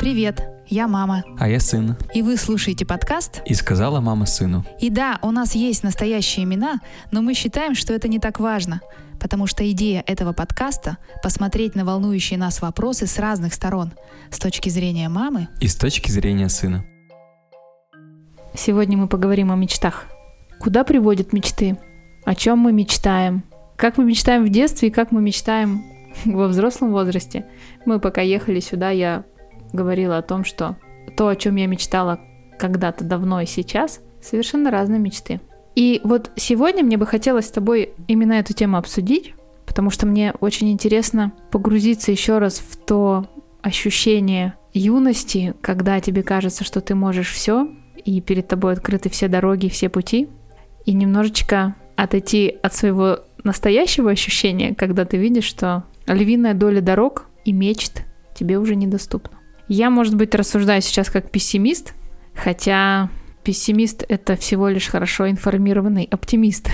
Привет, я мама. А я сын. И вы слушаете подкаст И сказала мама сыну. И да, у нас есть настоящие имена, но мы считаем, что это не так важно, потому что идея этого подкаста — посмотреть на волнующие нас вопросы с разных сторон, с точки зрения мамы. И с точки зрения сына. Сегодня мы поговорим о мечтах. Куда приводят мечты? О чем мы мечтаем? Как мы мечтаем в детстве и как мы мечтаем во взрослом возрасте? Мы пока ехали сюда, я говорила о том, что то, о чем я мечтала когда-то давно и сейчас, совершенно разные мечты. И вот сегодня мне бы хотелось с тобой именно эту тему обсудить, потому что мне очень интересно погрузиться еще раз в то ощущение юности, когда тебе кажется, что ты можешь все, и перед тобой открыты все дороги, все пути, и немножечко отойти от своего настоящего ощущения, когда ты видишь, что львиная доля дорог и мечт тебе уже недоступна. Я, может быть, рассуждаю сейчас как пессимист, хотя пессимист — это всего лишь хорошо информированный оптимист.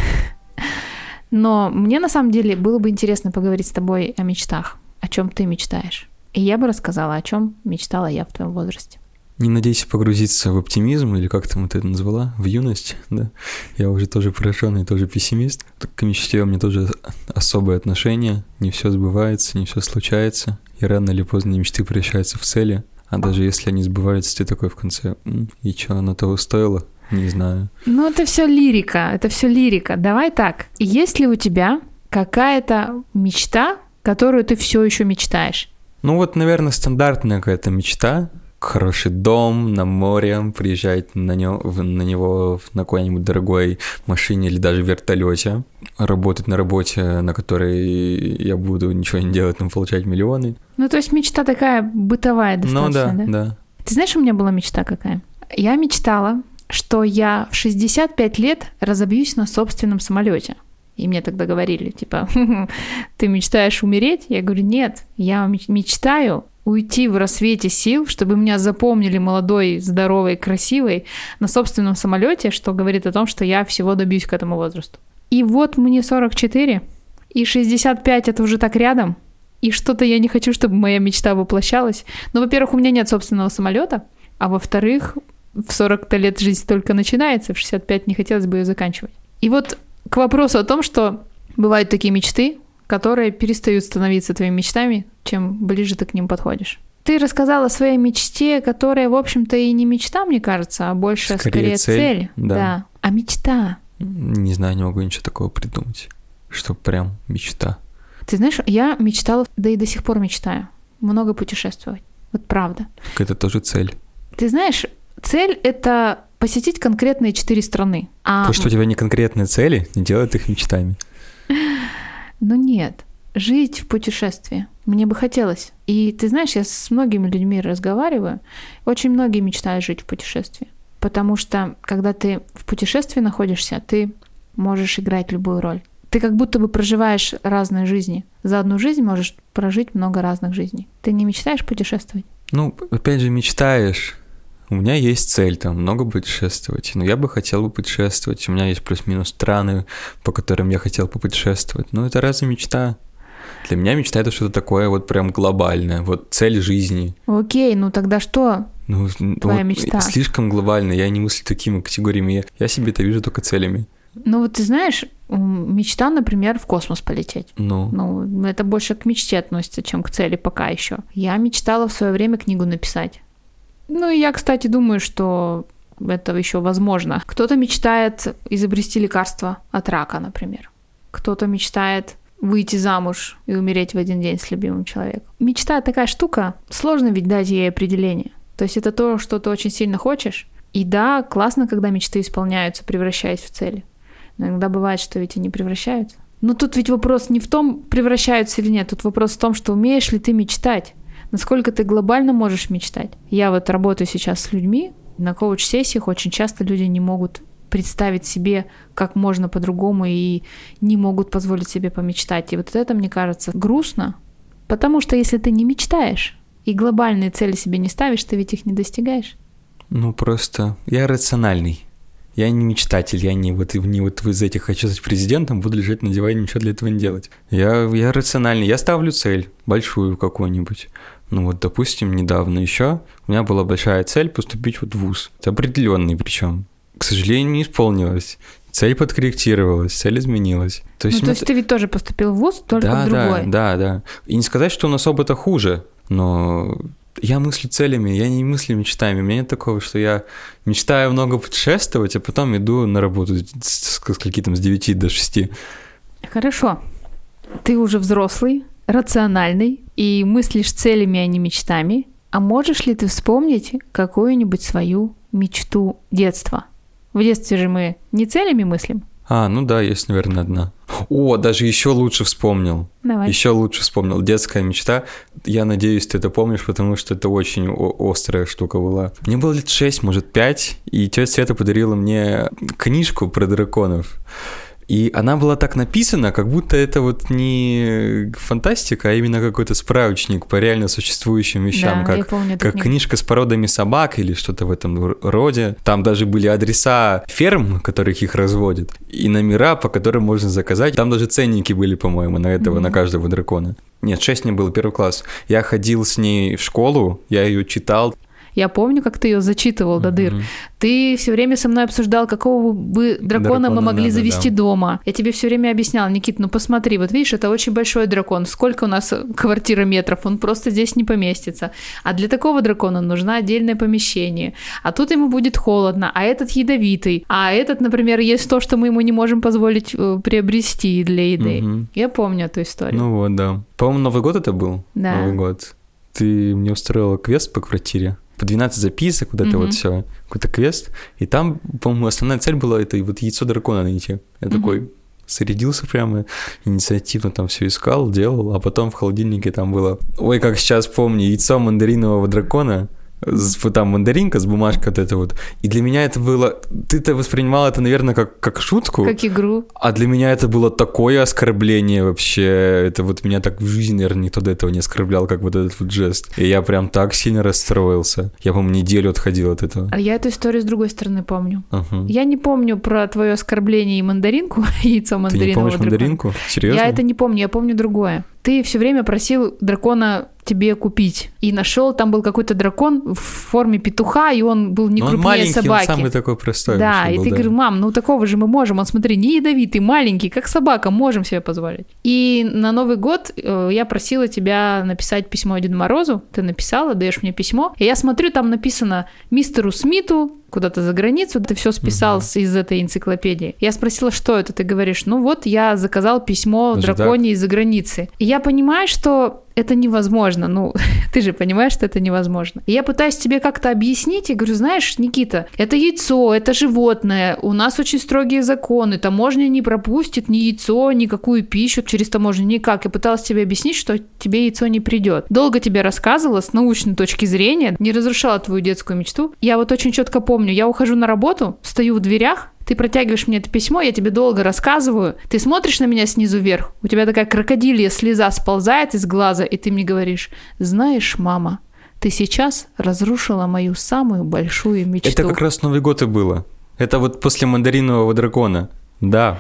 Но мне на самом деле было бы интересно поговорить с тобой о мечтах, о чем ты мечтаешь. И я бы рассказала, о чем мечтала я в твоем возрасте. Не надейся погрузиться в оптимизм, или как там ты это назвала, в юность, да? Я уже тоже пораженный, тоже пессимист. К мечте у меня тоже особое отношение. Не все сбывается, не все случается. И рано или поздно мечты превращаются в цели. А даже если они сбываются, ты такой в конце, «М, и что, оно того стоило? Не знаю. Ну, это все лирика, это все лирика. Давай так. Есть ли у тебя какая-то мечта, которую ты все еще мечтаешь? Ну вот, наверное, стандартная какая-то мечта. Хороший дом на море, приезжать на, него, на него на какой-нибудь дорогой машине или даже вертолете. Работать на работе, на которой я буду ничего не делать, но получать миллионы. Ну, то есть мечта такая бытовая достаточно, ну да, да? да. Ты знаешь, у меня была мечта какая? Я мечтала, что я в 65 лет разобьюсь на собственном самолете. И мне тогда говорили, типа, ты мечтаешь умереть? Я говорю, нет, я меч- мечтаю уйти в рассвете сил, чтобы меня запомнили молодой, здоровой, красивой на собственном самолете, что говорит о том, что я всего добьюсь к этому возрасту. И вот мне 44, и 65 это уже так рядом, и что-то я не хочу, чтобы моя мечта воплощалась. Но, во-первых, у меня нет собственного самолета, а во-вторых, в 40 лет жизнь только начинается, в 65 не хотелось бы ее заканчивать. И вот к вопросу о том, что бывают такие мечты, которые перестают становиться твоими мечтами, чем ближе ты к ним подходишь. Ты рассказала о своей мечте, которая, в общем-то, и не мечта, мне кажется, а больше Скорее скорее, цель, цель. да. А мечта. Не знаю, не могу ничего такого придумать. Что прям мечта. Ты знаешь, я мечтала, да и до сих пор мечтаю, много путешествовать. Вот правда. Так это тоже цель. Ты знаешь, цель — это посетить конкретные четыре страны. А, То, что у тебя не конкретные цели, не делает их мечтами. Ну нет, жить в путешествии. Мне бы хотелось. И ты знаешь, я с многими людьми разговариваю. Очень многие мечтают жить в путешествии. Потому что, когда ты в путешествии находишься, ты можешь играть любую роль. Ты как будто бы проживаешь разные жизни. За одну жизнь можешь прожить много разных жизней. Ты не мечтаешь путешествовать? Ну, опять же, мечтаешь. У меня есть цель там много путешествовать, но я бы хотел бы путешествовать. У меня есть плюс-минус страны, по которым я хотел путешествовать. Но это разве мечта? Для меня мечта это что-то такое вот прям глобальное, вот цель жизни. Окей, ну тогда что? Ну, Твоя вот мечта. Слишком глобально, я не мыслю такими категориями. Я, себе это вижу только целями. Ну вот ты знаешь, мечта, например, в космос полететь. Ну, Ну, это больше к мечте относится, чем к цели пока еще. Я мечтала в свое время книгу написать. Ну, и я, кстати, думаю, что это еще возможно. Кто-то мечтает изобрести лекарство от рака, например. Кто-то мечтает выйти замуж и умереть в один день с любимым человеком. Мечта такая штука, сложно ведь дать ей определение. То есть это то, что ты очень сильно хочешь. И да, классно, когда мечты исполняются, превращаясь в цели. Но иногда бывает, что ведь и не превращаются. Но тут ведь вопрос не в том, превращаются или нет. Тут вопрос в том, что умеешь ли ты мечтать. Насколько ты глобально можешь мечтать. Я вот работаю сейчас с людьми. На коуч-сессиях очень часто люди не могут представить себе, как можно по-другому, и не могут позволить себе помечтать. И вот это, мне кажется, грустно, потому что если ты не мечтаешь и глобальные цели себе не ставишь, ты ведь их не достигаешь. ну просто я рациональный. я не мечтатель, я не вот, не вот из этих хочу стать президентом, буду лежать на диване, ничего для этого не делать. Я, я рациональный, я ставлю цель, большую какую-нибудь. Ну вот, допустим, недавно еще у меня была большая цель поступить вот в ВУЗ. Определенный причем. К сожалению, не исполнилось. Цель подкорректировалась, цель изменилась. То есть, ну, то есть ты ведь тоже поступил в ВУЗ, только да, в другой. Да, да, да. И не сказать, что у нас оба-то хуже, но я мыслю целями, я не мыслю мечтами. У меня нет такого, что я мечтаю много путешествовать, а потом иду на работу с, с, с какие-то с 9 до 6. Хорошо. Ты уже взрослый, рациональный и мыслишь целями, а не мечтами. А можешь ли ты вспомнить какую-нибудь свою мечту детства? В детстве же мы не целями мыслим. А, ну да, есть, наверное, одна. О, даже еще лучше вспомнил. Давай. Еще лучше вспомнил. Детская мечта. Я надеюсь, ты это помнишь, потому что это очень острая штука была. Мне было лет 6, может, 5, и тетя Света подарила мне книжку про драконов. И она была так написана, как будто это вот не фантастика, а именно какой-то справочник по реально существующим вещам, да, как, помню как книжка с породами собак или что-то в этом роде. Там даже были адреса ферм, которых их разводят, и номера, по которым можно заказать. Там даже ценники были, по-моему, на этого, mm-hmm. на каждого дракона. Нет, 6 не было, первый класс. Я ходил с ней в школу, я ее читал. Я помню, как ты ее зачитывал mm-hmm. до дыр. Ты все время со мной обсуждал, какого бы дракона, дракона мы могли надо, завести да. дома. Я тебе все время объяснял, Никит, ну посмотри, вот видишь, это очень большой дракон. Сколько у нас квартира метров? Он просто здесь не поместится. А для такого дракона нужно отдельное помещение. А тут ему будет холодно, а этот ядовитый. А этот, например, есть то, что мы ему не можем позволить э, приобрести для еды. Угу. Я помню эту историю. Ну вот, да. По-моему, Новый год это был? Да. Новый год. Ты мне устроила квест по квартире? По 12 записок, вот это mm-hmm. вот все, какой-то квест. И там, по-моему, основная цель была это вот яйцо дракона найти. Я mm-hmm. такой зарядился прямо, инициативно там все искал, делал, а потом в холодильнике там было, ой, как сейчас помню, яйцо мандаринового дракона, там мандаринка с бумажкой вот это вот. И для меня это было... Ты-то воспринимал это, наверное, как, как шутку. Как игру. А для меня это было такое оскорбление вообще. Это вот меня так в жизни, наверное, никто до этого не оскорблял, как вот этот вот жест. И я прям так сильно расстроился. Я, по-моему, неделю отходил от этого. А я эту историю с другой стороны помню. Uh-huh. Я не помню про твое оскорбление и мандаринку, яйцо мандаринового Ты не помнишь мандаринку? Серьезно? Я это не помню, я помню другое. Ты все время просил дракона тебе купить. И нашел, там был какой-то дракон в форме петуха, и он был не Но крупнее он собаки. Он самый такой простой. Да, и был, ты да. говоришь, мам, ну такого же мы можем. Он, смотри, не ядовитый, маленький, как собака, можем себе позволить. И на Новый год э, я просила тебя написать письмо Деду Морозу. Ты написала, даешь мне письмо. И я смотрю, там написано мистеру Смиту, куда-то за границу, ты все списал угу. из этой энциклопедии. Я спросила, что это? Ты говоришь, ну вот я заказал письмо Даже драконе из-за границы. И я понимаю, что это невозможно. Ну, ты же понимаешь, что это невозможно. И я пытаюсь тебе как-то объяснить и говорю, знаешь, Никита, это яйцо, это животное, у нас очень строгие законы, таможня не пропустит ни яйцо, никакую пищу через таможню, никак. Я пыталась тебе объяснить, что тебе яйцо не придет. Долго тебе рассказывала с научной точки зрения, не разрушала твою детскую мечту. Я вот очень четко помню, я ухожу на работу, стою в дверях, ты протягиваешь мне это письмо, я тебе долго рассказываю, ты смотришь на меня снизу вверх, у тебя такая крокодилья слеза сползает из глаза, и ты мне говоришь, знаешь, мама, ты сейчас разрушила мою самую большую мечту. Это как раз Новый год и было. Это вот после мандаринового дракона. Да.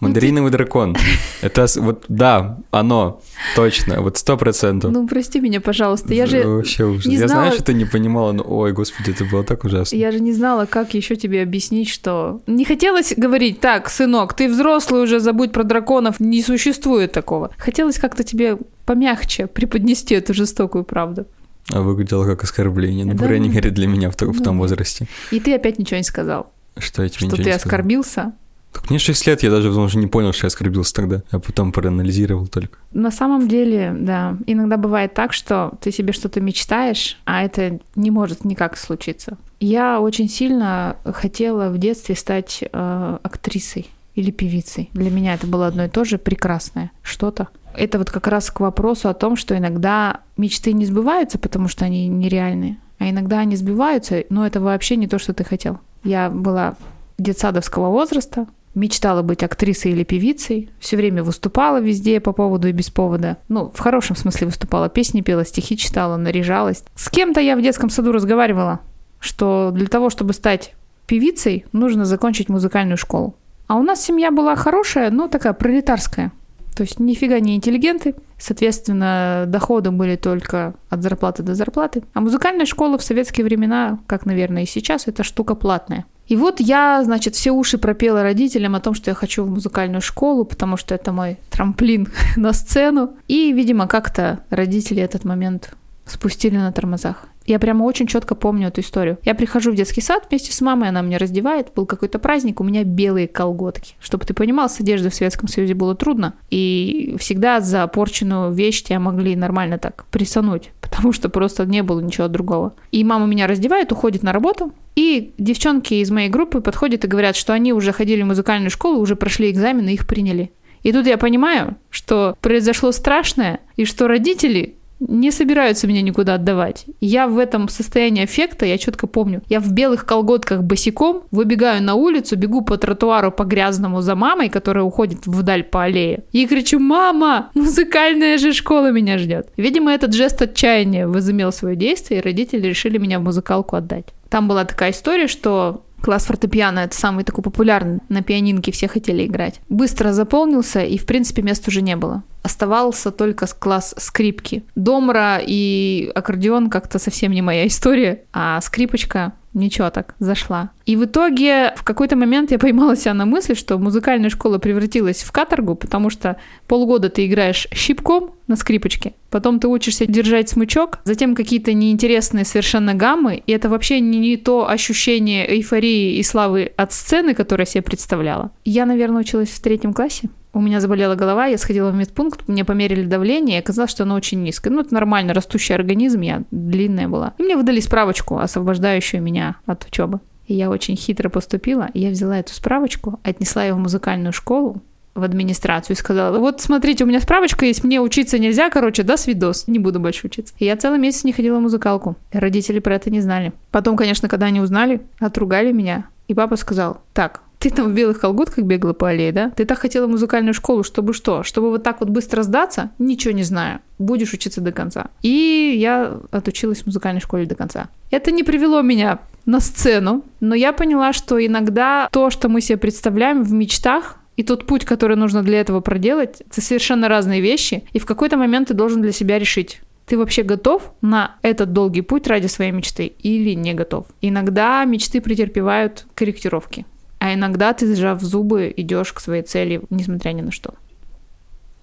Мандариновый дракон. Это вот, да, оно, точно, вот сто процентов. Ну, прости меня, пожалуйста, я же Вообще ужас. Не я знаю, что ты не понимала, но, ой, господи, это было так ужасно. Я же не знала, как еще тебе объяснить, что... Не хотелось говорить, так, сынок, ты взрослый уже, забудь про драконов, не существует такого. Хотелось как-то тебе помягче преподнести эту жестокую правду. А выглядело как оскорбление, ну, да, по крайней мере, для меня в, том, в том возрасте. И ты опять ничего не сказал. Что я тебе Что ты оскорбился, так мне 6 лет, я даже уже не понял, что я оскорбился тогда. Я потом проанализировал только. На самом деле, да, иногда бывает так, что ты себе что-то мечтаешь, а это не может никак случиться. Я очень сильно хотела в детстве стать э, актрисой или певицей. Для меня это было одно и то же прекрасное что-то. Это вот как раз к вопросу о том, что иногда мечты не сбываются, потому что они нереальные, а иногда они сбиваются, но это вообще не то, что ты хотел. Я была детсадовского возраста, мечтала быть актрисой или певицей, все время выступала везде по поводу и без повода. Ну, в хорошем смысле выступала, песни пела, стихи читала, наряжалась. С кем-то я в детском саду разговаривала, что для того, чтобы стать певицей, нужно закончить музыкальную школу. А у нас семья была хорошая, но такая пролетарская. То есть нифига не интеллигенты, соответственно, доходы были только от зарплаты до зарплаты. А музыкальная школа в советские времена, как, наверное, и сейчас, это штука платная. И вот я, значит, все уши пропела родителям о том, что я хочу в музыкальную школу, потому что это мой трамплин на сцену. И, видимо, как-то родители этот момент спустили на тормозах. Я прямо очень четко помню эту историю. Я прихожу в детский сад вместе с мамой, она меня раздевает, был какой-то праздник, у меня белые колготки. Чтобы ты понимал, с одеждой в Советском Союзе было трудно, и всегда за порченную вещь тебя могли нормально так присануть, потому что просто не было ничего другого. И мама меня раздевает, уходит на работу, и девчонки из моей группы подходят и говорят, что они уже ходили в музыкальную школу, уже прошли экзамены, их приняли. И тут я понимаю, что произошло страшное, и что родители не собираются меня никуда отдавать. Я в этом состоянии эффекта, я четко помню. Я в белых колготках босиком выбегаю на улицу, бегу по тротуару по грязному за мамой, которая уходит вдаль по аллее. И кричу, мама, музыкальная же школа меня ждет. Видимо, этот жест отчаяния возымел свое действие, и родители решили меня в музыкалку отдать. Там была такая история, что Класс фортепиано — это самый такой популярный, на пианинке все хотели играть. Быстро заполнился, и, в принципе, мест уже не было. Оставался только класс скрипки. Домра и аккордеон как-то совсем не моя история, а скрипочка Ничего так, зашла. И в итоге в какой-то момент я поймала себя на мысли, что музыкальная школа превратилась в каторгу, потому что полгода ты играешь щипком на скрипочке, потом ты учишься держать смычок, затем какие-то неинтересные совершенно гаммы, и это вообще не, не то ощущение эйфории и славы от сцены, которое я себе представляла. Я, наверное, училась в третьем классе, у меня заболела голова, я сходила в медпункт, мне померили давление, и оказалось, что оно очень низкое. Ну, это нормально, растущий организм, я длинная была. И мне выдали справочку, освобождающую меня от учебы. И я очень хитро поступила, и я взяла эту справочку, отнесла ее в музыкальную школу, в администрацию и сказала, вот смотрите, у меня справочка есть, мне учиться нельзя, короче, да, свидос, не буду больше учиться. И я целый месяц не ходила в музыкалку. Родители про это не знали. Потом, конечно, когда они узнали, отругали меня. И папа сказал, так, ты там в белых колготках бегала по аллее, да? Ты так хотела музыкальную школу, чтобы что? Чтобы вот так вот быстро сдаться? Ничего не знаю. Будешь учиться до конца. И я отучилась в музыкальной школе до конца. Это не привело меня на сцену, но я поняла, что иногда то, что мы себе представляем в мечтах, и тот путь, который нужно для этого проделать, это совершенно разные вещи. И в какой-то момент ты должен для себя решить, ты вообще готов на этот долгий путь ради своей мечты или не готов. Иногда мечты претерпевают корректировки. А иногда ты, сжав зубы, идешь к своей цели, несмотря ни на что.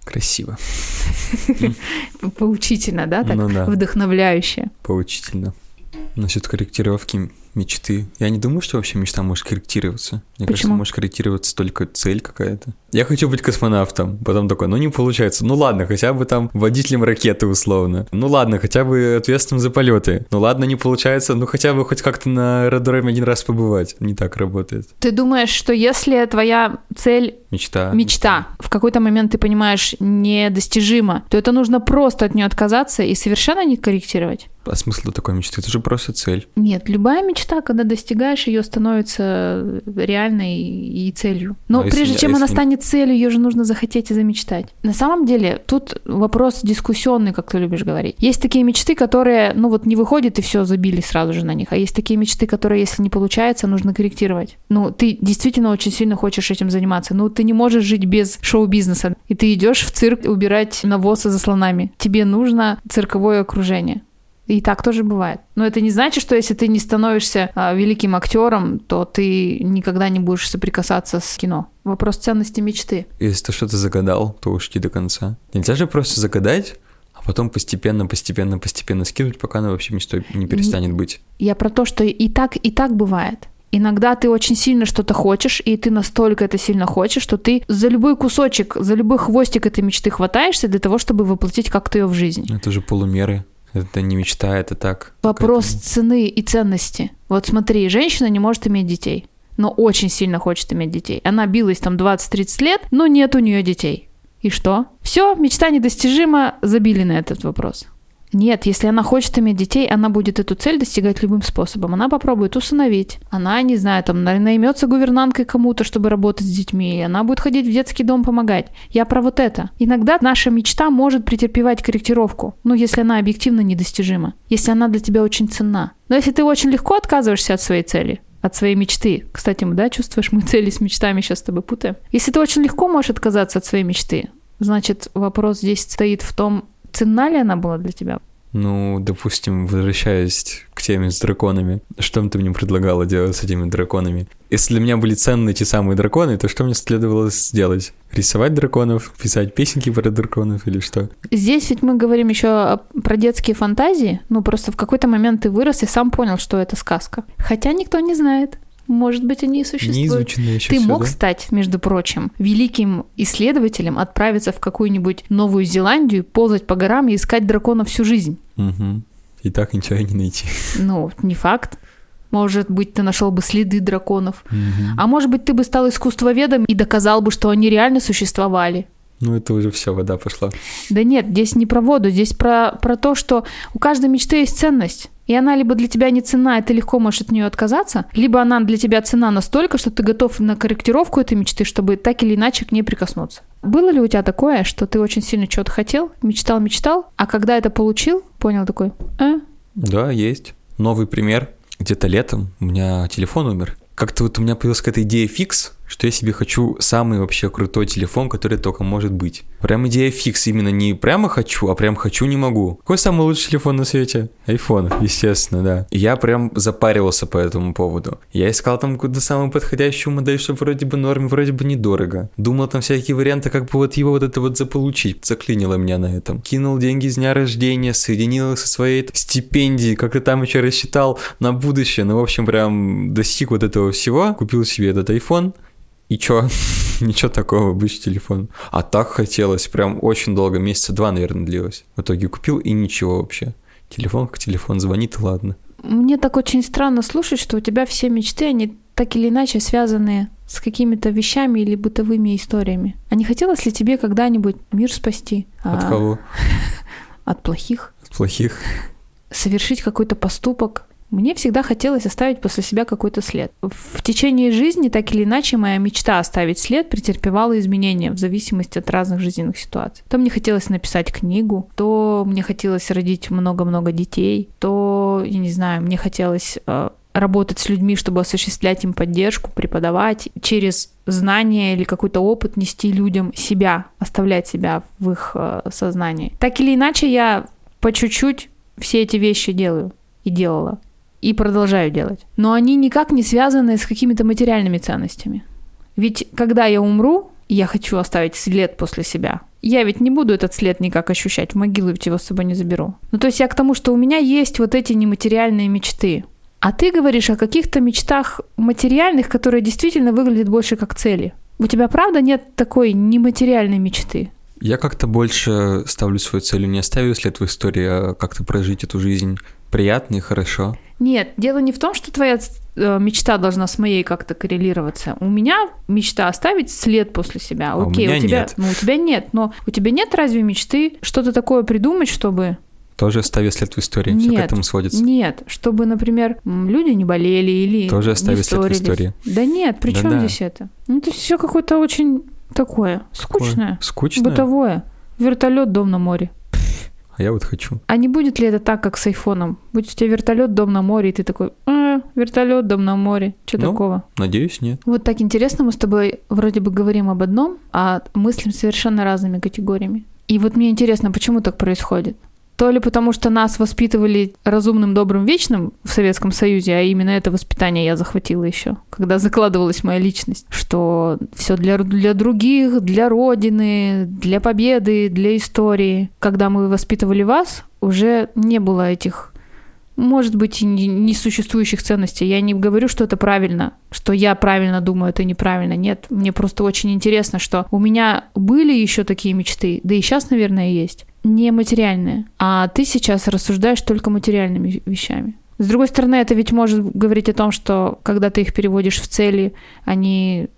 Красиво. Поучительно, да? Так Ну да. вдохновляюще. Поучительно. Насчет корректировки мечты. Я не думаю, что вообще мечта может корректироваться. Мне кажется, Почему? может корректироваться только цель какая-то. Я хочу быть космонавтом. Потом такой, ну не получается. Ну ладно, хотя бы там водителем ракеты условно. Ну ладно, хотя бы ответственным за полеты. Ну ладно, не получается. Ну хотя бы хоть как-то на аэродроме один раз побывать. Не так работает. Ты думаешь, что если твоя цель Мечта. мечта в какой-то момент ты понимаешь недостижима, то это нужно просто от нее отказаться и совершенно не корректировать? А смысл такой мечты? Это же просто цель. Нет, любая мечта, когда достигаешь ее, становится реальной и целью. Но А если прежде чем а она если не- станет целью, ее же нужно захотеть и замечтать. На самом деле, тут вопрос дискуссионный, как ты любишь говорить. Есть такие мечты, которые, ну вот не выходят и все, забили сразу же на них. А есть такие мечты, которые, если не получается, нужно корректировать. Ну, ты действительно очень сильно хочешь этим заниматься. Ну, ты не можешь жить без шоу-бизнеса. И ты идешь в цирк убирать навозы за слонами. Тебе нужно цирковое окружение. И так тоже бывает. Но это не значит, что если ты не становишься а, великим актером, то ты никогда не будешь соприкасаться с кино. Вопрос ценности мечты. Если ты что-то загадал, то уж до конца. Нельзя же просто загадать, а потом постепенно, постепенно, постепенно скинуть, пока она вообще мечтой не перестанет быть. Я про то, что и так, и так бывает. Иногда ты очень сильно что-то хочешь, и ты настолько это сильно хочешь, что ты за любой кусочек, за любой хвостик этой мечты хватаешься для того, чтобы воплотить как-то ее в жизнь. Это же полумеры. Это не мечта, это так. Вопрос цены и ценности. Вот смотри, женщина не может иметь детей, но очень сильно хочет иметь детей. Она билась там 20-30 лет, но нет у нее детей. И что? Все, мечта недостижима, забили на этот вопрос. Нет, если она хочет иметь детей, она будет эту цель достигать любым способом. Она попробует усыновить. Она, не знаю, там на- наймется гувернанткой кому-то, чтобы работать с детьми. Она будет ходить в детский дом помогать. Я про вот это. Иногда наша мечта может претерпевать корректировку, ну, если она объективно недостижима, если она для тебя очень ценна. Но если ты очень легко отказываешься от своей цели, от своей мечты. Кстати, да, чувствуешь, мы цели с мечтами сейчас с тобой путаем. Если ты очень легко можешь отказаться от своей мечты, значит, вопрос здесь стоит в том, ценна ли она была для тебя. Ну, допустим, возвращаясь к теме с драконами, что бы ты мне предлагала делать с этими драконами? Если для меня были ценны эти самые драконы, то что мне следовало сделать? Рисовать драконов, писать песенки про драконов или что? Здесь ведь мы говорим еще про детские фантазии, ну просто в какой-то момент ты вырос и сам понял, что это сказка. Хотя никто не знает. Может быть, они и существуют. еще Ты всё, мог да? стать, между прочим, великим исследователем, отправиться в какую-нибудь Новую Зеландию, ползать по горам и искать драконов всю жизнь. Мгм. И так ничего и не найти. Ну, не факт. Может быть, ты нашел бы следы драконов. Мгм. А может быть, ты бы стал искусствоведом и доказал бы, что они реально существовали. Ну, это уже все, вода пошла. Да нет, здесь не про воду, здесь про, про то, что у каждой мечты есть ценность. И она либо для тебя не цена, и ты легко можешь от нее отказаться, либо она для тебя цена настолько, что ты готов на корректировку этой мечты, чтобы так или иначе к ней прикоснуться. Было ли у тебя такое, что ты очень сильно чего-то хотел, мечтал, мечтал, а когда это получил, понял такой, э, Да, есть. Новый пример. Где-то летом у меня телефон умер. Как-то вот у меня появилась какая-то идея фикс, что я себе хочу самый вообще крутой телефон, который только может быть. Прям идея фикс, именно не прямо хочу, а прям хочу не могу. Какой самый лучший телефон на свете? iPhone, естественно, да. Я прям запаривался по этому поводу. Я искал там какую-то самую подходящую модель, чтобы вроде бы норм, вроде бы недорого. Думал там всякие варианты, как бы вот его вот это вот заполучить. Заклинило меня на этом. Кинул деньги с дня рождения, соединил их со своей стипендией, как-то там еще рассчитал на будущее. Ну, в общем, прям достиг вот этого всего. Купил себе этот iPhone. И чё? Ничего такого, обычный телефон. А так хотелось, прям очень долго, месяца два, наверное, длилось. В итоге купил и ничего вообще. Телефон как телефон, звонит, ладно. Мне так очень странно слушать, что у тебя все мечты, они так или иначе связаны с какими-то вещами или бытовыми историями. А не хотелось ли тебе когда-нибудь мир спасти? От А, кого? От плохих? От плохих. Совершить какой-то поступок? Мне всегда хотелось оставить после себя какой-то след. В течение жизни, так или иначе, моя мечта оставить след претерпевала изменения в зависимости от разных жизненных ситуаций. То мне хотелось написать книгу, то мне хотелось родить много-много детей, то, я не знаю, мне хотелось э, работать с людьми, чтобы осуществлять им поддержку, преподавать, через знания или какой-то опыт нести людям себя, оставлять себя в их э, сознании. Так или иначе, я по чуть-чуть все эти вещи делаю и делала. И продолжаю делать. Но они никак не связаны с какими-то материальными ценностями. Ведь когда я умру, я хочу оставить след после себя, я ведь не буду этот след никак ощущать, в могилу ведь его с собой не заберу. Ну то есть я к тому, что у меня есть вот эти нематериальные мечты. А ты говоришь о каких-то мечтах материальных, которые действительно выглядят больше как цели. У тебя правда нет такой нематериальной мечты? Я как-то больше ставлю свою целью не оставить след в истории, а как-то прожить эту жизнь приятно и хорошо. Нет, дело не в том, что твоя э, мечта должна с моей как-то коррелироваться. У меня мечта оставить след после себя. А у Окей, меня тебя, нет. ну у тебя нет, но у тебя нет разве мечты что-то такое придумать, чтобы Тоже оставить след в истории. Все к Нет. этому сводится. нет, чтобы, например, люди не болели или Тоже не оставить след в истории. Да нет, при чем Да-да. здесь это? Ну это все какое-то очень такое скучное, Скучно. бытовое. Вертолет, дом на море. А я вот хочу. А не будет ли это так, как с айфоном? Будет у тебя вертолет, дом на море, и ты такой, а, вертолет, дом на море. Что Ну. такого? Надеюсь, нет. Вот так интересно, мы с тобой вроде бы говорим об одном, а мыслим совершенно разными категориями. И вот мне интересно, почему так происходит? То ли потому, что нас воспитывали разумным, добрым, вечным в Советском Союзе, а именно это воспитание я захватила еще, когда закладывалась моя личность, что все для, для других, для Родины, для победы, для истории. Когда мы воспитывали вас, уже не было этих может быть, и не- несуществующих ценностей. Я не говорю, что это правильно, что я правильно думаю, это неправильно. Нет, мне просто очень интересно, что у меня были еще такие мечты, да и сейчас, наверное, есть, нематериальные. А ты сейчас рассуждаешь только материальными вещами. С другой стороны, это ведь может говорить о том, что когда ты их переводишь в цели, они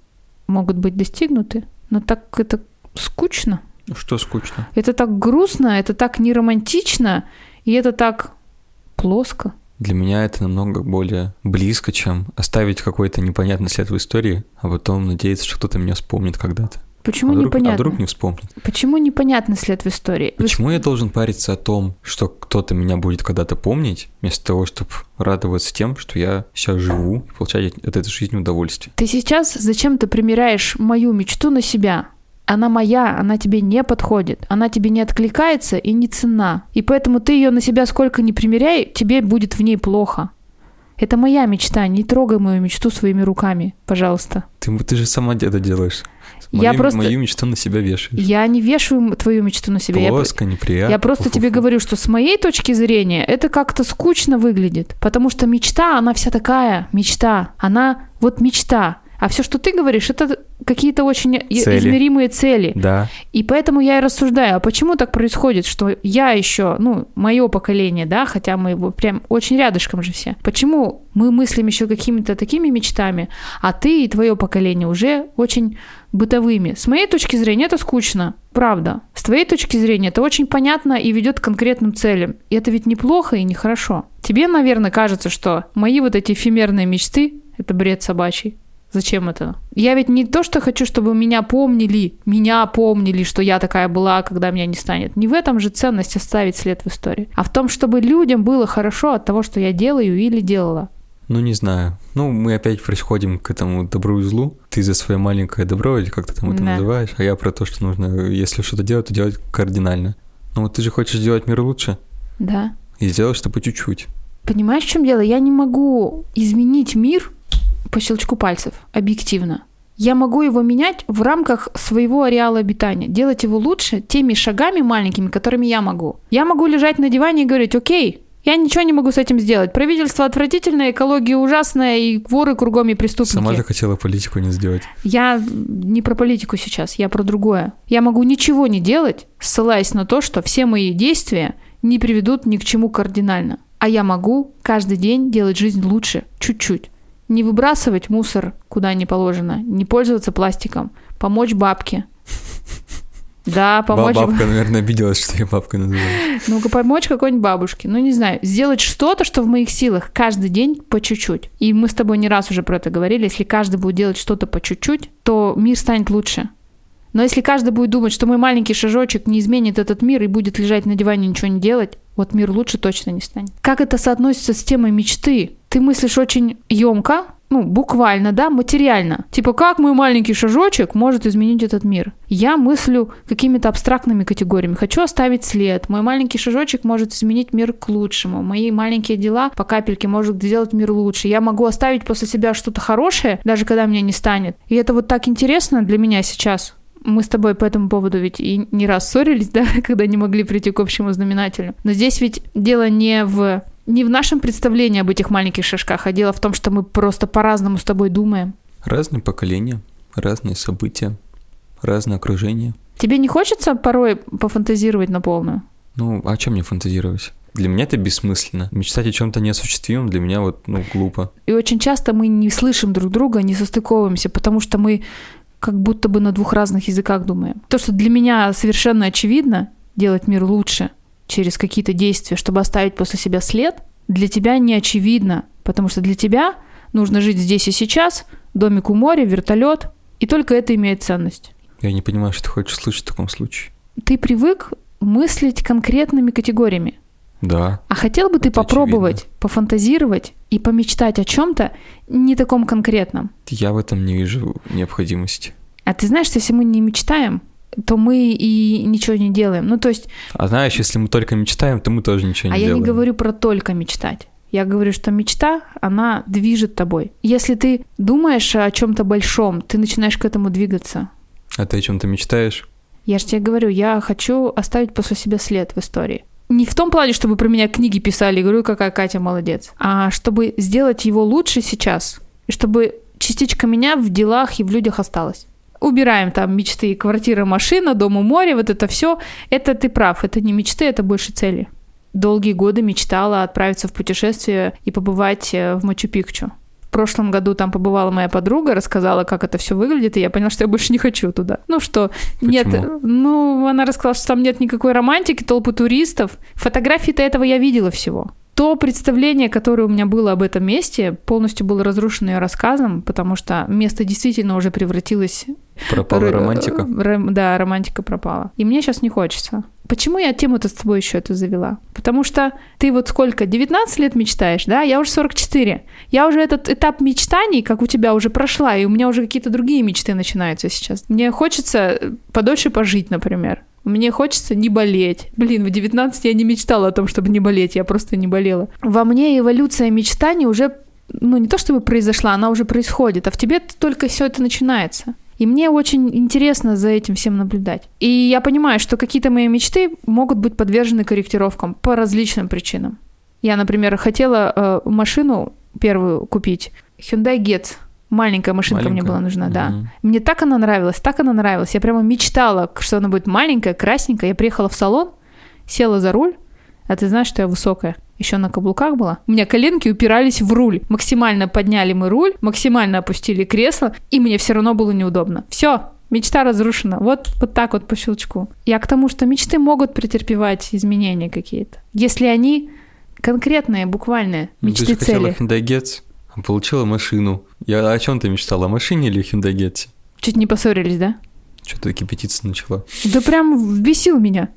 могут быть достигнуты. Но так это скучно. Что скучно? Это так грустно, это так неромантично, и это так плоско. Для меня это намного более близко, чем оставить какой-то непонятный след в истории, а потом надеяться, что кто-то меня вспомнит когда-то. Почему а вдруг, непонятно? А вдруг не вспомнит? Почему непонятный след в истории? Вы Почему я должен париться о том, что кто-то меня будет когда-то помнить, вместо того, чтобы радоваться тем, что я сейчас живу и получать от этой жизни удовольствие? Ты сейчас зачем-то примеряешь мою мечту на себя. Она моя, она тебе не подходит, она тебе не откликается и не цена. И поэтому ты ее на себя сколько ни примеряй, тебе будет в ней плохо. Это моя мечта, не трогай мою мечту своими руками, пожалуйста. Ты, ты же сама это делаешь. Я Мою- просто- Мою мечту на себя вешаешь. Я не вешаю твою мечту на себя. Я, Плоско, неприятно. я просто тебе фу-фу-фу. говорю, что с моей точки зрения это как-то скучно выглядит. Потому что мечта, она вся такая, мечта. Она вот мечта. А все, что ты говоришь, это какие-то очень Цели. измеримые цели. Да. И поэтому я и рассуждаю, а почему так происходит, что я еще, ну, мое поколение, да, хотя мы его прям очень рядышком же все. Почему мы мыслим еще какими-то такими мечтами, а ты и твое поколение уже очень бытовыми. С моей точки зрения это скучно, правда. С твоей точки зрения это очень понятно и ведет к конкретным целям. И это ведь неплохо и нехорошо. Тебе, наверное, кажется, что мои вот эти эфемерные мечты — это бред собачий. Зачем это? Я ведь не то, что хочу, чтобы меня помнили, меня помнили, что я такая была, когда меня не станет. Не в этом же ценность оставить след в истории, а в том, чтобы людям было хорошо от того, что я делаю или делала. Ну, не знаю. Ну, мы опять приходим к этому добру и злу. Ты за свое маленькое добро, или как ты там это Да. называешь, а я про то, что нужно, если что-то делать, то делать кардинально. Ну, вот ты же хочешь сделать мир лучше, Да. и сделать что по чуть-чуть. Понимаешь, в чем дело? Я не могу изменить мир по щелчку пальцев, объективно. Я могу его менять в рамках своего ареала обитания, делать его лучше теми шагами маленькими, которыми я могу. Я могу лежать на диване и говорить, окей, я ничего не могу с этим сделать. Правительство отвратительное, экология ужасная, и воры кругом и преступники. Сама же хотела политику не сделать. Я не про политику сейчас, я про другое. Я могу ничего не делать, ссылаясь на то, что все мои действия не приведут ни к чему кардинально. А я могу каждый день делать жизнь лучше, чуть-чуть. Не выбрасывать мусор куда не положено, не пользоваться пластиком, помочь бабке. Да, помочь... Ба- Бабка, наверное, обиделась, что я бабкой называю. Ну-ка, помочь какой-нибудь бабушке. Ну, не знаю, сделать что-то, что в моих силах каждый день по чуть-чуть. И мы с тобой не раз уже про это говорили. Если каждый будет делать что-то по чуть-чуть, то мир станет лучше. Но если каждый будет думать, что мой маленький шажочек не изменит этот мир и будет лежать на диване и ничего не делать, вот мир лучше точно не станет. Как это соотносится с темой мечты? Ты мыслишь очень емко, ну, буквально, да, материально. Типа, как мой маленький шажочек может изменить этот мир? Я мыслю какими-то абстрактными категориями. Хочу оставить след. Мой маленький шажочек может изменить мир к лучшему. Мои маленькие дела по капельке могут сделать мир лучше. Я могу оставить после себя что-то хорошее, даже когда меня не станет. И это вот так интересно для меня сейчас. Мы с тобой по этому поводу ведь и не раз ссорились, да, когда не могли прийти к общему знаменателю. Но здесь ведь дело не в не в нашем представлении об этих маленьких шажках, а дело в том, что мы просто по-разному с тобой думаем. Разные поколения, разные события, разное окружение. Тебе не хочется порой пофантазировать на полную? Ну, о чем мне фантазировать? Для меня это бессмысленно. Мечтать о чем-то неосуществимом для меня вот, ну, глупо. И очень часто мы не слышим друг друга, не состыковываемся, потому что мы как будто бы на двух разных языках думаем. То, что для меня совершенно очевидно, делать мир лучше через какие-то действия, чтобы оставить после себя след, для тебя не очевидно, потому что для тебя нужно жить здесь и сейчас, домик у моря, вертолет, и только это имеет ценность. Я не понимаю, что ты хочешь слышать в таком случае. Ты привык мыслить конкретными категориями. Да, А хотел бы ты попробовать, пофантазировать и помечтать о чем-то не таком конкретном? я в этом не вижу необходимости. А ты знаешь, что если мы не мечтаем, то мы и ничего не делаем. Ну, то есть, А знаешь, если мы только мечтаем, то мы тоже ничего не а я делаем. не говорю про только мечтать. Я говорю, что мечта, она движет тобой. Если ты думаешь о чем-то большом, ты начинаешь к этому двигаться. А ты о чем-то мечтаешь? Я же тебе говорю, я хочу оставить после себя след в истории. Не в том плане, чтобы про меня книги писали, говорю, какая Катя молодец, а чтобы сделать его лучше сейчас, и чтобы частичка меня в делах и в людях осталась. Убираем там мечты, квартира, машина, дом у моря, вот это все. Это ты прав, это не мечты, это больше цели. Долгие годы мечтала отправиться в путешествие и побывать э, в Мачу-Пикчу. В прошлом году там побывала моя подруга, рассказала, как это все выглядит, и я поняла, что я больше не хочу туда. Ну что, нет, Почему? ну, она рассказала, что там нет никакой романтики, толпы туристов. Фотографии-то этого я видела всего. То представление, которое у меня было об этом месте, полностью было разрушено ее рассказом, потому что место действительно уже превратилось... Пропала Р- романтика. р- да, романтика пропала. И мне сейчас не хочется. Почему я тему-то с тобой еще эту завела? Потому что ты вот сколько, 19 лет мечтаешь, да? Я уже 44. Я уже этот этап мечтаний, как у тебя, уже прошла, и у меня уже какие-то другие мечты начинаются сейчас. Мне хочется подольше пожить, например. Мне хочется не болеть. Блин, в 19 я не мечтала о том, чтобы не болеть, я просто не болела. Во мне эволюция мечтаний уже, ну не то чтобы произошла, она уже происходит, а в тебе только все это начинается. И мне очень интересно за этим всем наблюдать. И я понимаю, что какие-то мои мечты могут быть подвержены корректировкам по различным причинам. Я, например, хотела э, машину первую купить. Hyundai Getz. Маленькая машинка мне Маленькая? была нужна, да. Мгм. Мне так она нравилась, так она нравилась. Я прямо мечтала, что она будет маленькая, красненькая. Я приехала в салон, села за руль, а ты знаешь, что я высокая. Еще на каблуках была. У меня коленки упирались в руль. Максимально подняли мы руль, максимально опустили кресло, и мне все равно было неудобно. Все, мечта разрушена. Вот, вот так вот по щелчку. Я к тому, что мечты могут претерпевать изменения какие-то. Если они конкретные, буквальные, Ну, мечты Ты же хотела цели. Hyundai Getz, а получила машину. Я о чем ты мечтала, о машине или Hyundai Getz? Чуть не поссорились, да? Что-то кипятиться начала. Да прям вбесил меня.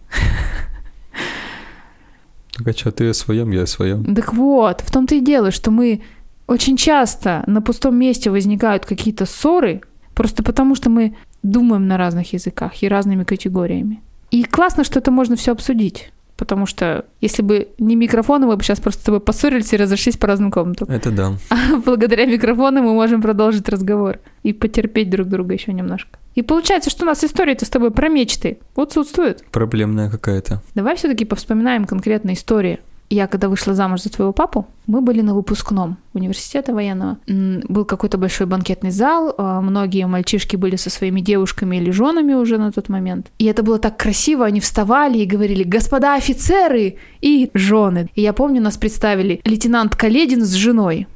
Так а что, ты о своем, я о своем. Так вот, в том-то и дело, что мы очень часто на пустом месте возникают какие-то ссоры, просто потому что мы думаем на разных языках и разными категориями. И классно, что это можно все обсудить. Потому что если бы не микрофоны, мы бы сейчас просто с тобой поссорились и разошлись по разным комнатам. Это да. А благодаря микрофону мы можем продолжить разговор и потерпеть друг друга еще немножко. И получается, что у нас история-то с тобой про мечты отсутствует. Проблемная какая-то. Давай все-таки повспоминаем конкретные истории. Я, когда вышла замуж за твоего папу, мы были на выпускном университета военного. Был какой-то большой банкетный зал, а, многие мальчишки были со своими девушками или женами уже на тот момент. И это было так красиво, они вставали и говорили «Господа офицеры!» и «Жены». И я помню, нас представили лейтенант Каледин с женой.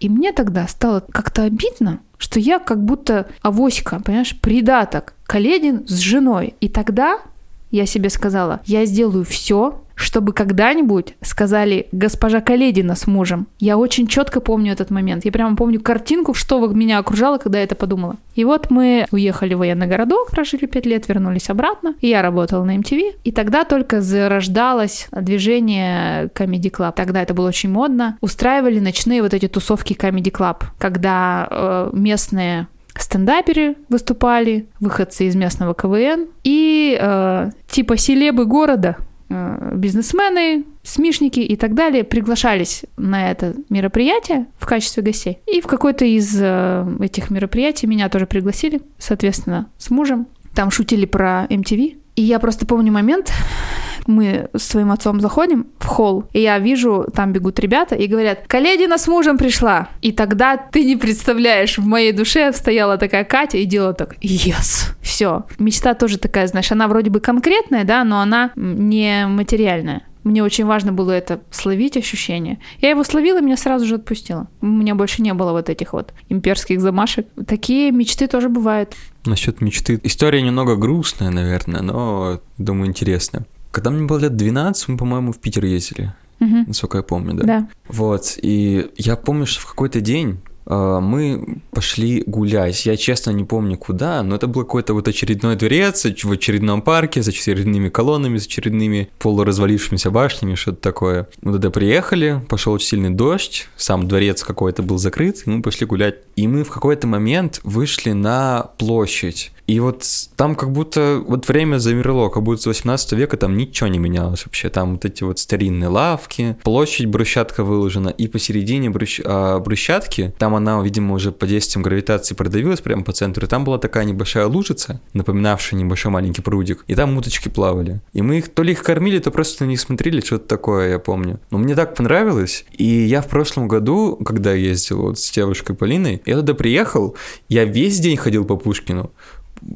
И мне тогда стало как-то обидно, что я как будто авоська, понимаешь, придаток. Каледин с женой. И тогда я себе сказала, я сделаю все, чтобы когда-нибудь сказали госпожа Каледина с мужем. Я очень четко помню этот момент. Я прямо помню картинку, что меня окружало, когда я это подумала. И вот мы уехали в военный городок, прожили пять лет, вернулись обратно. И я работала на MTV. И тогда только зарождалось движение Comedy Club. Тогда это было очень модно. Устраивали ночные вот эти тусовки Comedy Club, когда э, местные стендаперы выступали, выходцы из местного КВН и э, типа селебы города, э, бизнесмены, смешники и так далее приглашались на это мероприятие в качестве гостей. И в какой-то из э, этих мероприятий меня тоже пригласили, соответственно, с мужем. Там шутили про MTV. И я просто помню момент, мы с своим отцом заходим в холл, и я вижу, там бегут ребята и говорят, Каледина с мужем пришла. И тогда ты не представляешь, в моей душе стояла такая Катя и делала так, yes, все. Мечта тоже такая, знаешь, она вроде бы конкретная, да, но она не материальная. Мне очень важно было это словить ощущение. Я его словила, меня сразу же отпустила. У меня больше не было вот этих вот имперских замашек. Такие мечты тоже бывают. Насчет мечты. История немного грустная, наверное, но, думаю, интересная. Когда мне было лет 12, мы, по-моему, в Питер ездили. Мгм. Насколько я помню, да. Да. Вот, и я помню, что в какой-то день мы пошли гулять. Я честно не помню куда, но это был какой-то вот очередной дворец в очередном парке с очередными колоннами, с очередными полуразвалившимися башнями, что-то такое. Мы туда приехали, пошел очень сильный дождь, сам дворец какой-то был закрыт, и мы пошли гулять. И мы в какой-то момент вышли на площадь. И вот там как будто вот время замерло, как будто с 18 века там ничего не менялось вообще. Там вот эти вот старинные лавки, площадь брусчатка выложена, и посередине а, брусчатки, там она, видимо, уже под действием гравитации продавилась прямо по центру, и там была такая небольшая лужица, напоминавшая небольшой маленький прудик, и там уточки плавали. И мы их то ли их кормили, то просто на них смотрели, что-то такое, я помню. Но мне так понравилось, и я в прошлом году, когда ездил вот с девушкой Полиной, я туда приехал, я весь день ходил по Пушкину,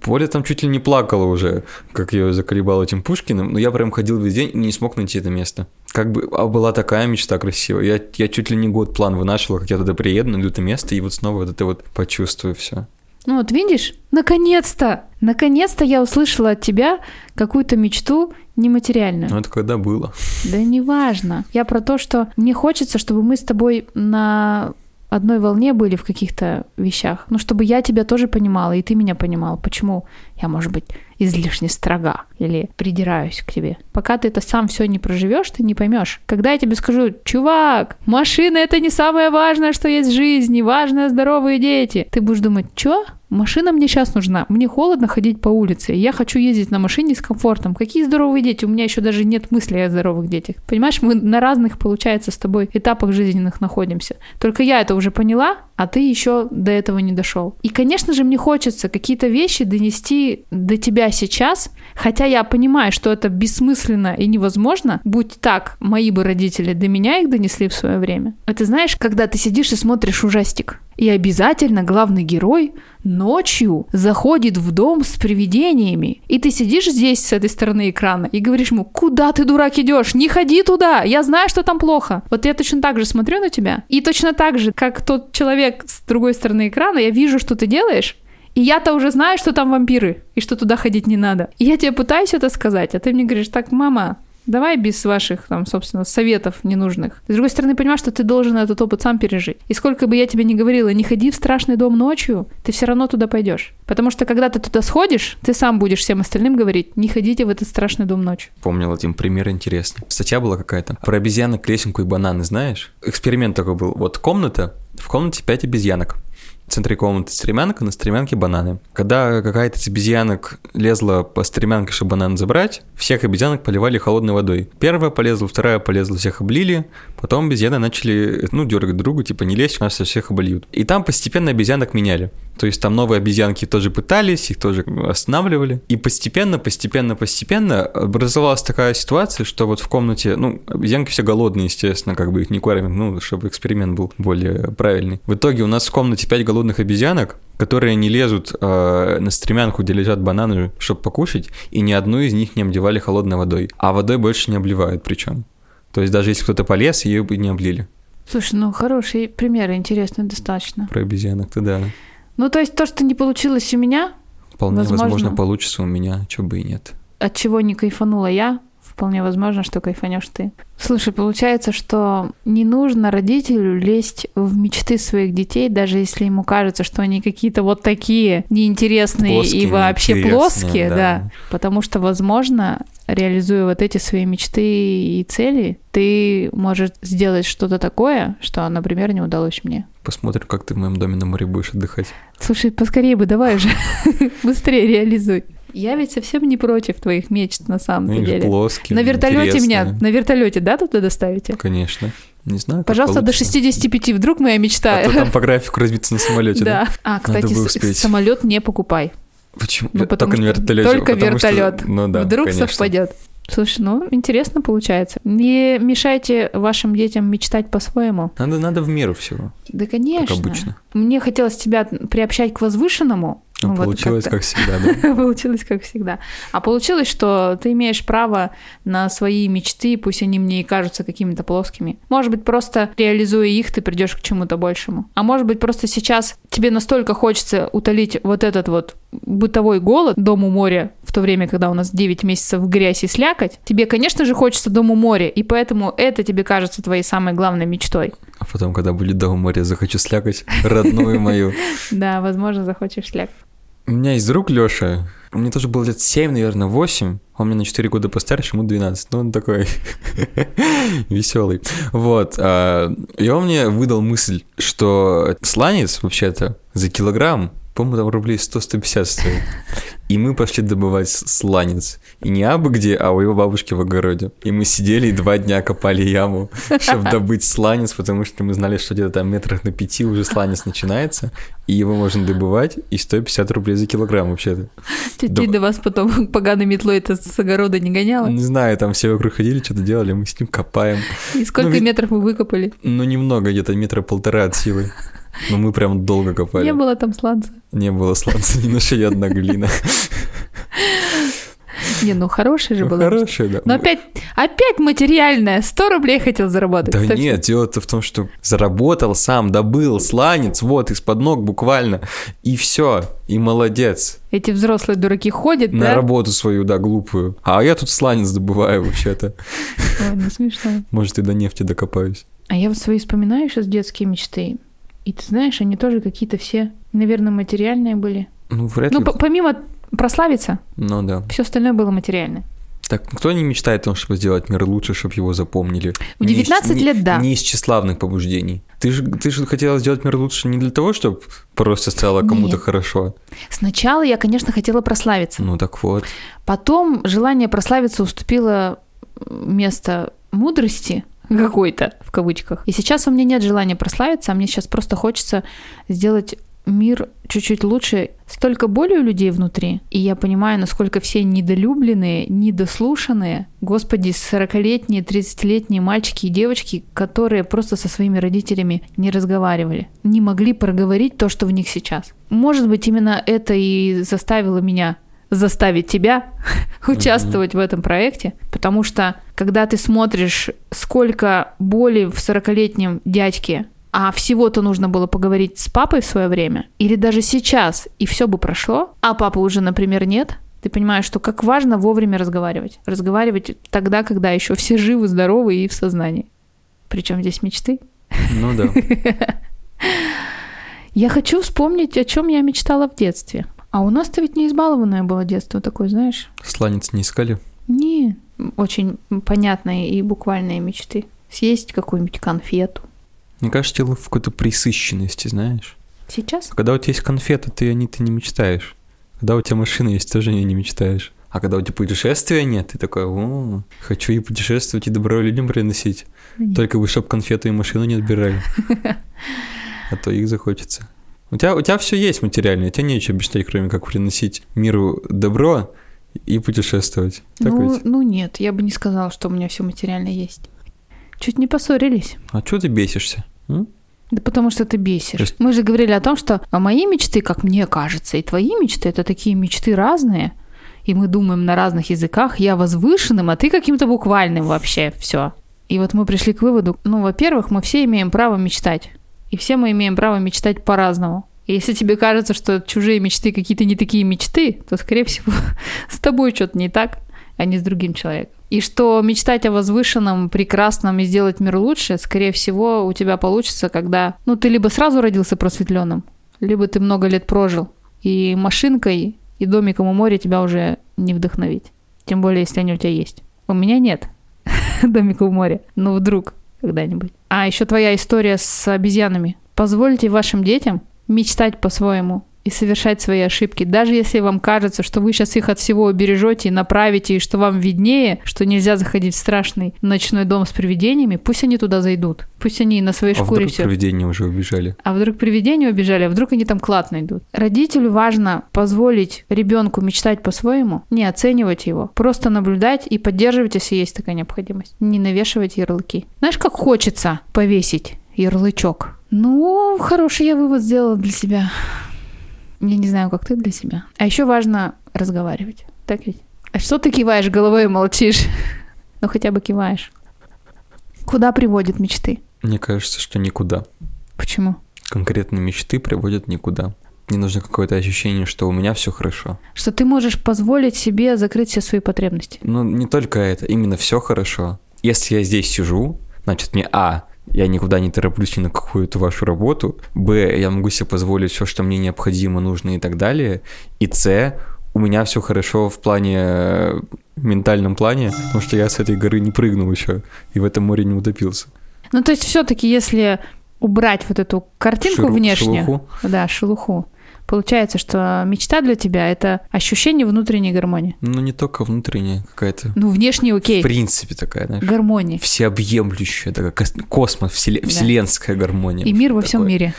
Поля там чуть ли не плакала уже, как ее заколебал этим Пушкиным, но я прям ходил весь день и не смог найти это место. Как бы, а была такая мечта красивая. Я, я чуть ли не год план вынашивал, как я туда приеду, найду это место, и вот снова вот это вот почувствую все. Ну вот видишь, наконец-то, наконец-то я услышала от тебя какую-то мечту нематериальную. Ну это когда было? Да неважно. Я про то, что мне хочется, чтобы мы с тобой на одной волне были в каких-то вещах. Ну, чтобы я тебя тоже понимала, и ты меня понимал. Почему я, может быть, излишне строга или придираюсь к тебе. Пока ты это сам все не проживешь, ты не поймешь. Когда я тебе скажу, чувак, машина это не самое важное, что есть в жизни, важное здоровые дети, ты будешь думать, что? Машина мне сейчас нужна. Мне холодно ходить по улице. Я хочу ездить на машине с комфортом. Какие здоровые дети? У меня еще даже нет мысли о здоровых детях. Понимаешь, мы на разных, получается, с тобой этапах жизненных находимся. Только я это уже поняла, а ты еще до этого не дошел. И, конечно же, мне хочется какие-то вещи донести до тебя сейчас, хотя я понимаю, что это бессмысленно и невозможно. Будь так, мои бы родители до меня их донесли в свое время. Это знаешь, когда ты сидишь и смотришь ужастик, и обязательно главный герой ночью заходит в дом с привидениями. И ты сидишь здесь с этой стороны экрана и говоришь ему, куда ты, дурак, идешь? Не ходи туда, я знаю, что там плохо. Вот я точно так же смотрю на тебя. И точно так же, как тот человек с другой стороны экрана, я вижу, что ты делаешь, и я-то уже знаю, что там вампиры, и что туда ходить не надо. И я тебе пытаюсь это сказать, а ты мне говоришь, так, мама, Давай без ваших, там, собственно, советов ненужных. С другой стороны, понимаешь, что ты должен этот опыт сам пережить. И сколько бы я тебе ни говорила, не ходи в страшный дом ночью, ты все равно туда пойдешь. Потому что когда ты туда сходишь, ты сам будешь всем остальным говорить, не ходите в этот страшный дом ночью. Помнил один пример интересный. Статья была какая-то про обезьянок, лесенку и бананы, знаешь? Эксперимент такой был. Вот комната, в комнате 5 обезьянок. В центре комнаты стремянка, на стремянке бананы. Когда какая-то из обезьянок лезла по стремянке, чтобы банан забрать, всех обезьянок поливали холодной водой. Первая полезла, вторая полезла, всех облили, потом обезьяны начали, ну, дергать другу, типа, не лезь, у нас всех обольют. И там постепенно обезьянок меняли. То есть там новые обезьянки тоже пытались, их тоже останавливали. И постепенно, постепенно, постепенно образовалась такая ситуация, что вот в комнате, ну, обезьянки все голодные, естественно, как бы их не кормят, ну, чтобы эксперимент был более правильный. В итоге у нас в комнате 5 голодных обезьянок, которые не лезут э, на стремянку, где лежат бананы, чтобы покушать, и ни одну из них не обливали холодной водой. А водой больше не обливают причем. То есть даже если кто-то полез, ее бы не облили. Слушай, ну хороший пример, интересный достаточно. Про обезьянок-то да. Ну, то есть то, что не получилось у меня, Вполне возможно, Возможно. получится у меня, чего бы и нет. от чего не кайфанула я, вполне возможно, что кайфанешь ты. Слушай, получается, что не нужно родителю лезть в мечты своих детей, даже если ему кажется, что они какие-то вот такие неинтересные Плоские, и вообще плоские, да. да. Потому что, возможно, реализуя вот эти свои мечты и цели, ты можешь сделать что-то такое, что, например, не удалось мне. Посмотрим, как ты в моем доме на море будешь отдыхать. Слушай, поскорее бы, давай уже, быстрее реализуй. Я ведь совсем не против твоих мечт на Ну, самом же деле. плоские, На вертолете меня, интересные. на вертолете, да, туда доставите? Конечно. Не знаю, Пожалуйста, до получится. 65, вдруг моя мечта. А то там по графику разбиться на самолете, да? Да. А, кстати, самолет не покупай. Почему? Ну, потому только на что вертолете. Только потому что- вертолет. Ну да, Вдруг конечно. совпадет. Слушай, ну, интересно получается. Не мешайте вашим детям мечтать по-своему. Надо, надо в меру всего, Да, конечно. как обычно. Мне хотелось тебя приобщать к возвышенному. Ну, вот получилось как-то. как всегда, да. Получилось как всегда. А получилось, что ты имеешь право на свои мечты, пусть они мне и кажутся какими-то плоскими. Может быть, просто реализуя их, ты придешь к чему-то большему. А может быть, просто сейчас тебе настолько хочется утолить вот этот вот бытовой голод дому моря в то время, когда у нас 9 месяцев в грязь и слякоть. Тебе, конечно же, хочется дому моря, и поэтому это тебе кажется твоей самой главной мечтой. А потом, когда будет до моря, захочу слякать родную мою. Да, возможно, захочешь слякоть. У меня есть друг Лёша, мне тоже было лет 7, наверное, 8. Он мне на 4 года постарше, ему 12. Ну, он такой веселый. Вот. а, И он мне выдал мысль, что сланец, вообще-то, за килограмм, по-моему, там рублей 100-150 стоит. И мы пошли добывать сланец. И не абы где, а у его бабушки в огороде. И мы сидели и два дня копали яму, чтобы добыть сланец, потому что мы знали, что где-то там метрах на пяти уже сланец начинается, и его можно добывать, и 150 рублей за килограмм вообще-то. Тетя Да. Дида вас потом поганой метлой это с огорода не гоняла? Не знаю, там все вокруг ходили, что-то делали, мы с ним копаем. И сколько Ну, метров вы выкопали? Ну, немного, где-то метра полтора от силы. Но мы прям долго копали. Не было там сланца. Не было сланца, не нашли одна глина. Не, ну хорошая же Ну, была. хорошая, да. Но опять, опять материальная. 100 рублей хотел заработать. Да Кстати, нет, дело-то в том, что заработал сам, добыл сланец, вот, из-под ног буквально, и все, и молодец. Эти взрослые дураки ходят, На да? работу свою, да, глупую. А я тут сланец добываю вообще-то. Ну смешно. Может, и до нефти докопаюсь. А я вот свои вспоминаю сейчас детские мечты. И ты знаешь, они тоже какие-то все, наверное, материальные были. Ну, вряд Ну, ли. по- помимо прославиться, Ну, да. все остальное было материальное. Так, кто не мечтает о том, чтобы сделать мир лучше, чтобы его запомнили? В Не из- 19 не- лет, да. Не из тщеславных побуждений. Ты же, ты же хотела сделать мир лучше не для того, чтобы просто стало кому-то хорошо. Сначала я, конечно, хотела прославиться. Ну, так вот. Потом желание прославиться уступило место мудрости какой-то, в кавычках. И сейчас у меня нет желания прославиться, а мне сейчас просто хочется сделать мир чуть-чуть лучше. Столько боли у людей внутри, и я понимаю, насколько все недолюбленные, недослушанные. Господи, 40-летние, 30-летние мальчики и девочки, которые просто со своими родителями не разговаривали, не могли проговорить то, что в них сейчас. Может быть, именно это и заставило меня заставить тебя участвовать в этом проекте, потому что когда ты смотришь, сколько боли в 40-летнем дядьке, а всего-то нужно было поговорить с папой в свое время, или даже сейчас, и все бы прошло, а папы уже, например, нет, ты понимаешь, что как важно вовремя разговаривать. Разговаривать тогда, когда еще все живы, здоровы и в сознании. Причем здесь мечты. Ну да. Я хочу вспомнить, о чем я мечтала в детстве. А у нас-то ведь не избалованное было детство такое, знаешь? Сланец не искали? Не, очень понятные и буквальные мечты. Съесть какую-нибудь конфету. Мне кажется, дело в какой-то присыщенности, знаешь. Сейчас? Когда у тебя есть конфеты, ты о ней ты не мечтаешь. Когда у тебя машина есть, тоже о ней не мечтаешь. А когда у тебя путешествия нет, ты такой, о, хочу и путешествовать, и добро людям приносить. Нет. Только бы, чтоб конфету и машину не отбирали. А то их захочется. У тебя, у тебя все есть материальное, у тебя нечего мечтать, кроме как приносить миру добро и путешествовать. Так ну, ведь? ну нет, я бы не сказала, что у меня все материально есть. Чуть не поссорились. А что ты бесишься? м? Да потому что ты бесишь. Просто- Мы же говорили о том, что а мои мечты, как мне кажется, и твои мечты это такие мечты разные. И мы думаем на разных языках. Я возвышенным, а ты каким-то буквальным вообще. Все. И вот мы пришли к выводу, ну, во-первых, мы все имеем право мечтать. И все мы имеем право мечтать по-разному. И если тебе кажется, что чужие мечты какие-то не такие мечты, то, скорее всего, с тобой что-то не так, а не с другим человеком. И что мечтать о возвышенном, прекрасном и сделать мир лучше, скорее всего, у тебя получится, когда, ну, ты либо сразу родился просветленным, либо ты много лет прожил, и машинкой, и домиком у моря тебя уже не вдохновить. Тем более, если они у тебя есть. У меня нет домика у моря, но вдруг когда-нибудь. А еще твоя история с обезьянами. Позвольте вашим детям мечтать по-своему и совершать свои ошибки. Даже если вам кажется, что вы сейчас их от всего убережете и направите, и что вам виднее, что нельзя заходить в страшный ночной дом с привидениями, пусть они туда зайдут. Пусть они на своей А шкуре вдруг все привидения уже убежали? а вдруг привидения убежали, а вдруг они там клад найдут. Родителю важно позволить ребенку мечтать по-своему, не оценивать его, просто наблюдать и поддерживать, если есть такая необходимость. Не навешивать ярлыки. Знаешь, как хочется повесить ярлычок? Ну, хороший я вывод сделала для себя. Я не знаю, как ты для себя. А еще важно разговаривать. Так ведь? А что ты киваешь головой и молчишь? Ну, хотя бы киваешь. Куда приводят мечты? Мне кажется, что никуда. Почему? Конкретно мечты приводят никуда. Мне нужно какое-то ощущение, что у меня все хорошо. Что ты можешь позволить себе закрыть все свои потребности. Ну, не только это, именно все хорошо. Если я здесь сижу, значит мне А, я никуда не тороплюсь ни на какую-то вашу работу, Б, я могу себе позволить все, что мне необходимо, нужно и так далее, и С, у меня все хорошо в плане э, ментальном плане, потому что я с этой горы не прыгнул еще и в этом море не утопился. Ну, то есть, все-таки, если убрать вот эту картинку Шелу- внешнюю, шелуху. да, шелуху, получается, что мечта для тебя это ощущение внутренней гармонии. Ну, не только внутренняя какая-то, Ну, внешне окей, в принципе такая, знаешь, гармонии. всеобъемлющая, такая кос- космос, вселе- Да. вселенская гармония. И мир во Что всем такое. мире.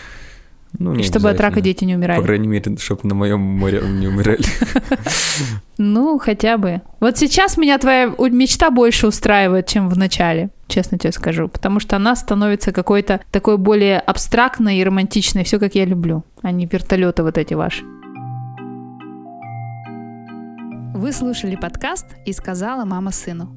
Ну, И чтобы от рака дети не По умирали. крайней мере, чтобы на моем море не умирали. Ну, хотя бы. Вот сейчас меня твоя мечта больше устраивает, чем в начале, честно тебе скажу. Потому что она становится какой-то такой более абстрактной и романтичной. Все как я люблю, а не вертолеты вот эти ваши. Вы слушали подкаст «И сказала мама сыну».